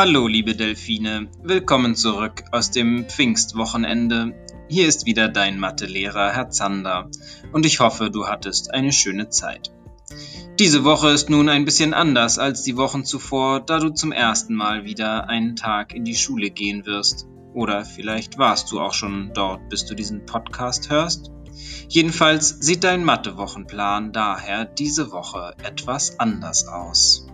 Hallo, liebe Delfine, willkommen zurück aus dem Pfingstwochenende. Hier ist wieder dein Mathelehrer, Herr Zander, und ich hoffe, du hattest eine schöne Zeit. Diese Woche ist nun ein bisschen anders als die Wochen zuvor, da du zum ersten Mal wieder einen Tag in die Schule gehen wirst. Oder vielleicht warst du auch schon dort, bis du diesen Podcast hörst. Jedenfalls sieht dein Mathewochenplan daher diese Woche etwas anders aus.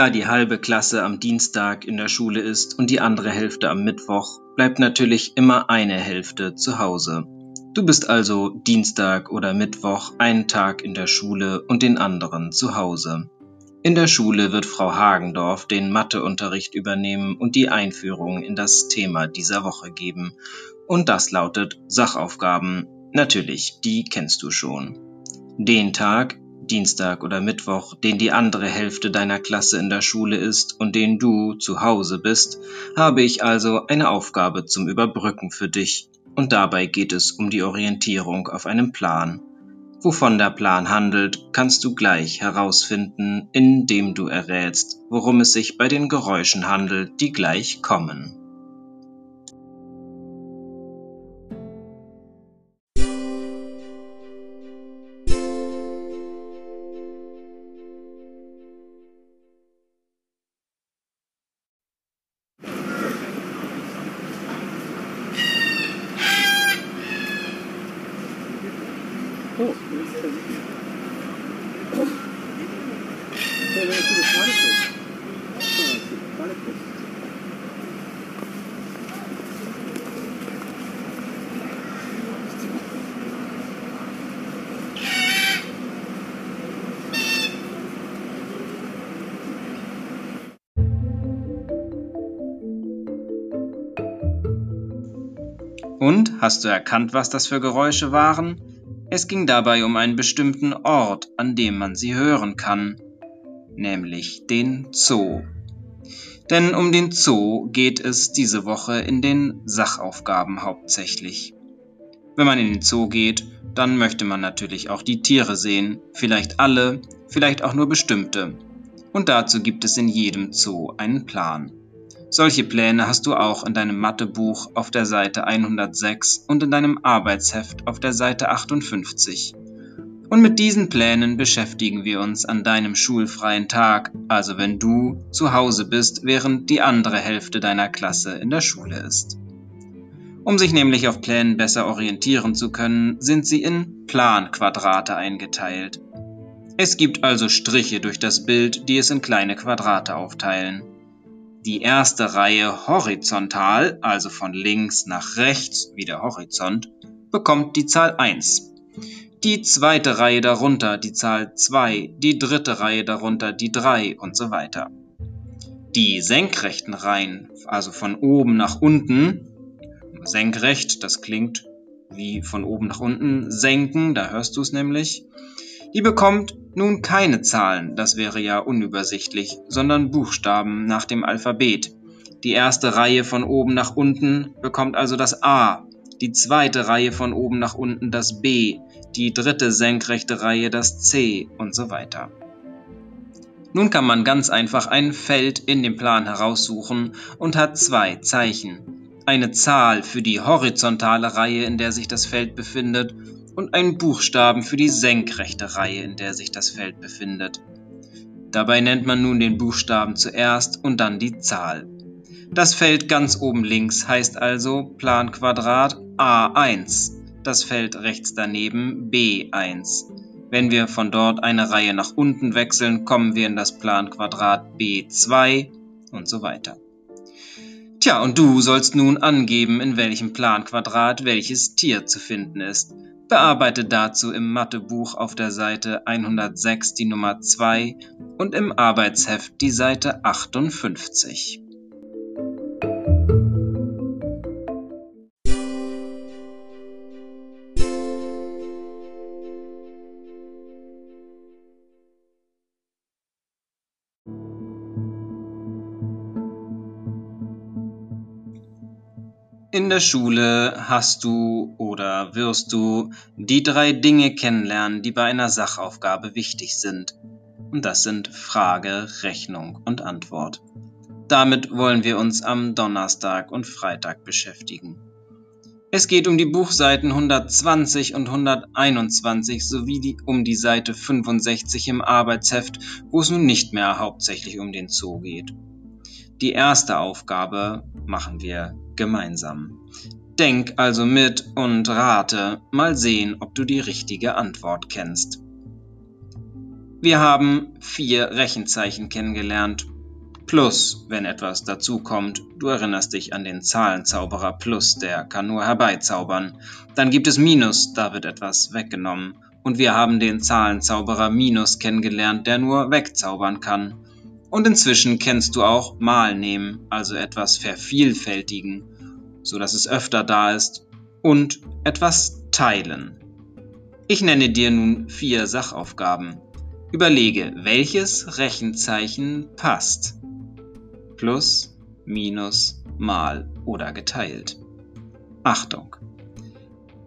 Da die halbe Klasse am Dienstag in der Schule ist und die andere Hälfte am Mittwoch, bleibt natürlich immer eine Hälfte zu Hause. Du bist also Dienstag oder Mittwoch einen Tag in der Schule und den anderen zu Hause. In der Schule wird Frau Hagendorf den Matheunterricht übernehmen und die Einführung in das Thema dieser Woche geben. Und das lautet Sachaufgaben. Natürlich, die kennst du schon. Den Tag, Dienstag oder Mittwoch, den die andere Hälfte deiner Klasse in der Schule ist und den du zu Hause bist, habe ich also eine Aufgabe zum Überbrücken für dich, und dabei geht es um die Orientierung auf einem Plan. Wovon der Plan handelt, kannst du gleich herausfinden, indem du errätst, worum es sich bei den Geräuschen handelt, die gleich kommen. Und hast du erkannt, was das für Geräusche waren? Es ging dabei um einen bestimmten Ort, an dem man sie hören kann, nämlich den Zoo. Denn um den Zoo geht es diese Woche in den Sachaufgaben hauptsächlich. Wenn man in den Zoo geht, dann möchte man natürlich auch die Tiere sehen, vielleicht alle, vielleicht auch nur bestimmte. Und dazu gibt es in jedem Zoo einen Plan. Solche Pläne hast du auch in deinem Mathebuch auf der Seite 106 und in deinem Arbeitsheft auf der Seite 58. Und mit diesen Plänen beschäftigen wir uns an deinem schulfreien Tag, also wenn du zu Hause bist, während die andere Hälfte deiner Klasse in der Schule ist. Um sich nämlich auf Plänen besser orientieren zu können, sind sie in Planquadrate eingeteilt. Es gibt also Striche durch das Bild, die es in kleine Quadrate aufteilen. Die erste Reihe horizontal, also von links nach rechts wie der Horizont, bekommt die Zahl 1. Die zweite Reihe darunter die Zahl 2, die dritte Reihe darunter die 3 und so weiter. Die senkrechten Reihen, also von oben nach unten, senkrecht, das klingt wie von oben nach unten, senken, da hörst du es nämlich, die bekommt nun keine Zahlen, das wäre ja unübersichtlich, sondern Buchstaben nach dem Alphabet. Die erste Reihe von oben nach unten bekommt also das A, die zweite Reihe von oben nach unten das B, die dritte senkrechte Reihe das C und so weiter. Nun kann man ganz einfach ein Feld in dem Plan heraussuchen und hat zwei Zeichen. Eine Zahl für die horizontale Reihe, in der sich das Feld befindet, und einen Buchstaben für die senkrechte Reihe, in der sich das Feld befindet. Dabei nennt man nun den Buchstaben zuerst und dann die Zahl. Das Feld ganz oben links heißt also Planquadrat A1, das Feld rechts daneben B1. Wenn wir von dort eine Reihe nach unten wechseln, kommen wir in das Planquadrat B2 und so weiter. Tja, und du sollst nun angeben, in welchem Planquadrat welches Tier zu finden ist. Bearbeite dazu im Mathebuch auf der Seite 106 die Nummer 2 und im Arbeitsheft die Seite 58. In der Schule hast du oder wirst du die drei Dinge kennenlernen, die bei einer Sachaufgabe wichtig sind. Und das sind Frage, Rechnung und Antwort. Damit wollen wir uns am Donnerstag und Freitag beschäftigen. Es geht um die Buchseiten 120 und 121 sowie die, um die Seite 65 im Arbeitsheft, wo es nun nicht mehr hauptsächlich um den Zoo geht. Die erste Aufgabe machen wir gemeinsam. Denk also mit und rate, mal sehen, ob du die richtige Antwort kennst. Wir haben vier Rechenzeichen kennengelernt. Plus, wenn etwas dazukommt, du erinnerst dich an den Zahlenzauberer Plus, der kann nur herbeizaubern. Dann gibt es Minus, da wird etwas weggenommen. Und wir haben den Zahlenzauberer Minus kennengelernt, der nur wegzaubern kann. Und inzwischen kennst du auch mal nehmen, also etwas vervielfältigen, so dass es öfter da ist, und etwas teilen. Ich nenne dir nun vier Sachaufgaben. Überlege, welches Rechenzeichen passt. Plus, Minus, Mal oder geteilt. Achtung!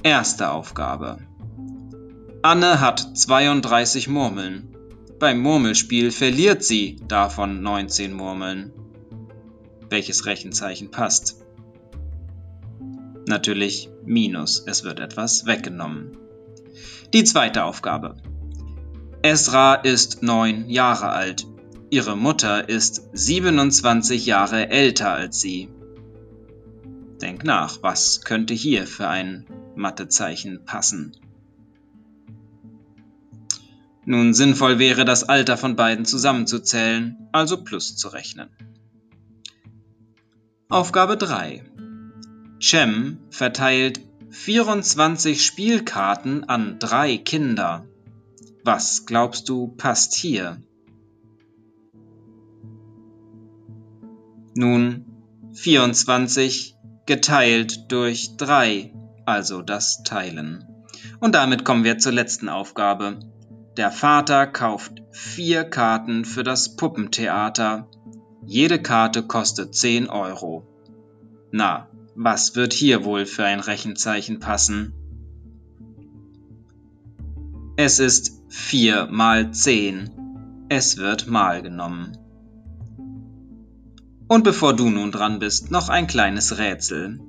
Erste Aufgabe. Anne hat 32 Murmeln. Beim Murmelspiel verliert sie davon 19 Murmeln. Welches Rechenzeichen passt? Natürlich Minus, es wird etwas weggenommen. Die zweite Aufgabe. Esra ist neun Jahre alt. Ihre Mutter ist 27 Jahre älter als sie. Denk nach, was könnte hier für ein Mathezeichen passen? Nun, sinnvoll wäre das Alter von beiden zusammenzuzählen, also plus zu rechnen. Aufgabe 3. Cem verteilt 24 Spielkarten an drei Kinder. Was glaubst du passt hier? Nun, 24 geteilt durch 3, also das Teilen. Und damit kommen wir zur letzten Aufgabe. Der Vater kauft vier Karten für das Puppentheater. Jede Karte kostet 10 Euro. Na, was wird hier wohl für ein Rechenzeichen passen? Es ist 4 mal 10. Es wird mal genommen. Und bevor du nun dran bist, noch ein kleines Rätsel.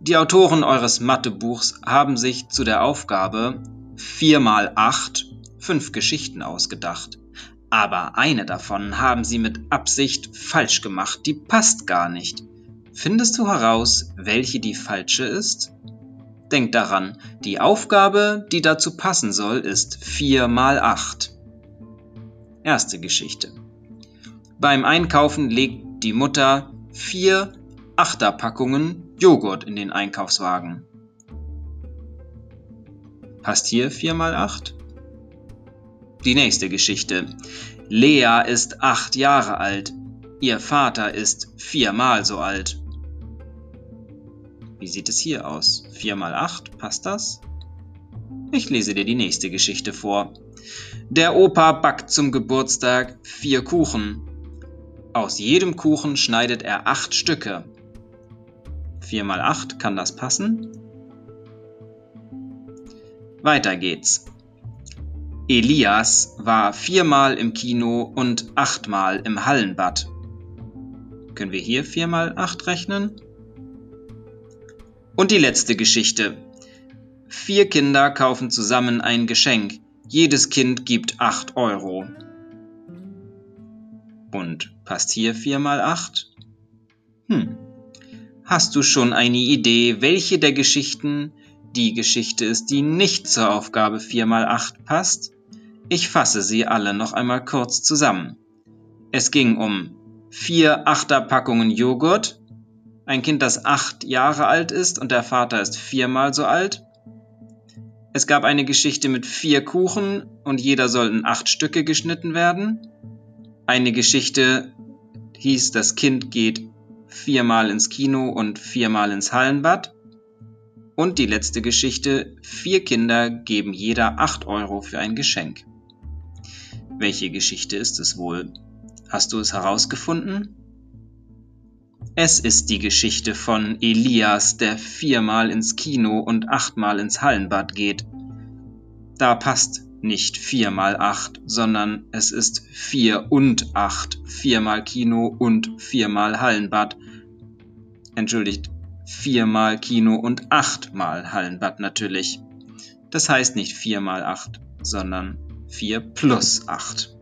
Die Autoren eures Mathebuchs haben sich zu der Aufgabe 4 mal 8 fünf Geschichten ausgedacht. Aber eine davon haben sie mit Absicht falsch gemacht, die passt gar nicht. Findest du heraus, welche die falsche ist? Denk daran, die Aufgabe, die dazu passen soll, ist 4 mal 8. Erste Geschichte. Beim Einkaufen legt die Mutter vier Achterpackungen Joghurt in den Einkaufswagen. Passt hier 4 mal 8? Die nächste Geschichte. Lea ist acht Jahre alt. Ihr Vater ist viermal so alt. Wie sieht es hier aus? Vier mal acht, passt das? Ich lese dir die nächste Geschichte vor. Der Opa backt zum Geburtstag vier Kuchen. Aus jedem Kuchen schneidet er acht Stücke. Vier mal acht, kann das passen? Weiter geht's. Elias war viermal im Kino und achtmal im Hallenbad. Können wir hier viermal acht rechnen? Und die letzte Geschichte. Vier Kinder kaufen zusammen ein Geschenk. Jedes Kind gibt acht Euro. Und passt hier viermal acht? Hm. Hast du schon eine Idee, welche der Geschichten die Geschichte ist, die nicht zur Aufgabe 4 mal 8 passt? Ich fasse sie alle noch einmal kurz zusammen. Es ging um vier Achterpackungen Joghurt, ein Kind, das acht Jahre alt ist und der Vater ist viermal so alt. Es gab eine Geschichte mit vier Kuchen und jeder soll in acht Stücke geschnitten werden. Eine Geschichte hieß, das Kind geht viermal ins Kino und viermal ins Hallenbad. Und die letzte Geschichte, vier Kinder geben jeder acht Euro für ein Geschenk. Welche Geschichte ist es wohl? Hast du es herausgefunden? Es ist die Geschichte von Elias, der viermal ins Kino und achtmal ins Hallenbad geht. Da passt nicht vier mal acht, sondern es ist vier und acht. Viermal Kino und viermal Hallenbad. Entschuldigt, viermal Kino und achtmal Hallenbad natürlich. Das heißt nicht vier mal acht, sondern vier plus acht.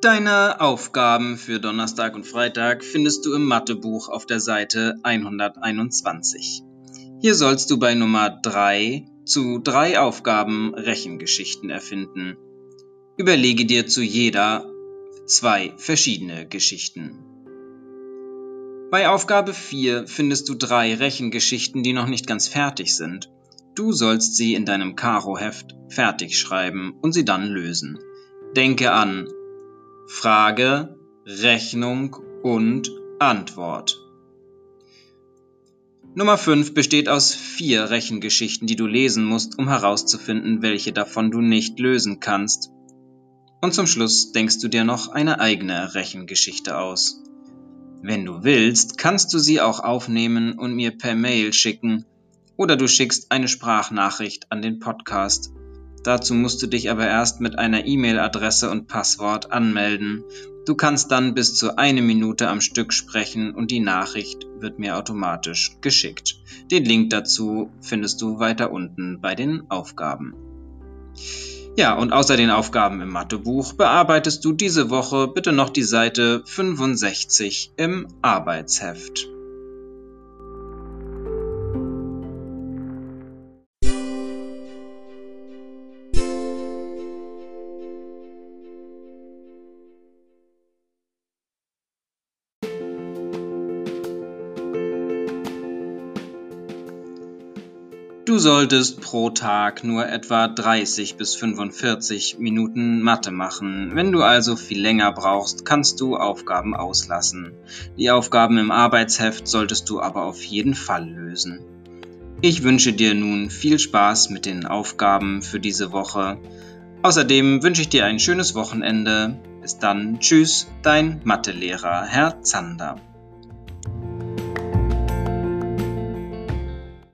Deine Aufgaben für Donnerstag und Freitag findest du im Mathebuch auf der Seite 121. Hier sollst du bei Nummer 3 zu drei Aufgaben Rechengeschichten erfinden. Überlege dir zu jeder zwei verschiedene Geschichten. Bei Aufgabe 4 findest du drei Rechengeschichten, die noch nicht ganz fertig sind. Du sollst sie in deinem Karo-Heft fertig schreiben und sie dann lösen. Denke an Frage, Rechnung und Antwort. Nummer 5 besteht aus vier Rechengeschichten, die du lesen musst, um herauszufinden, welche davon du nicht lösen kannst. Und zum Schluss denkst du dir noch eine eigene Rechengeschichte aus. Wenn du willst, kannst du sie auch aufnehmen und mir per Mail schicken oder du schickst eine Sprachnachricht an den Podcast Dazu musst du dich aber erst mit einer E-Mail-Adresse und Passwort anmelden. Du kannst dann bis zu eine Minute am Stück sprechen und die Nachricht wird mir automatisch geschickt. Den Link dazu findest du weiter unten bei den Aufgaben. Ja, und außer den Aufgaben im Mathebuch bearbeitest du diese Woche bitte noch die Seite 65 im Arbeitsheft. Solltest pro Tag nur etwa 30 bis 45 Minuten Mathe machen. Wenn du also viel länger brauchst, kannst du Aufgaben auslassen. Die Aufgaben im Arbeitsheft solltest du aber auf jeden Fall lösen. Ich wünsche dir nun viel Spaß mit den Aufgaben für diese Woche. Außerdem wünsche ich dir ein schönes Wochenende. Bis dann, tschüss, dein Mathelehrer, Herr Zander.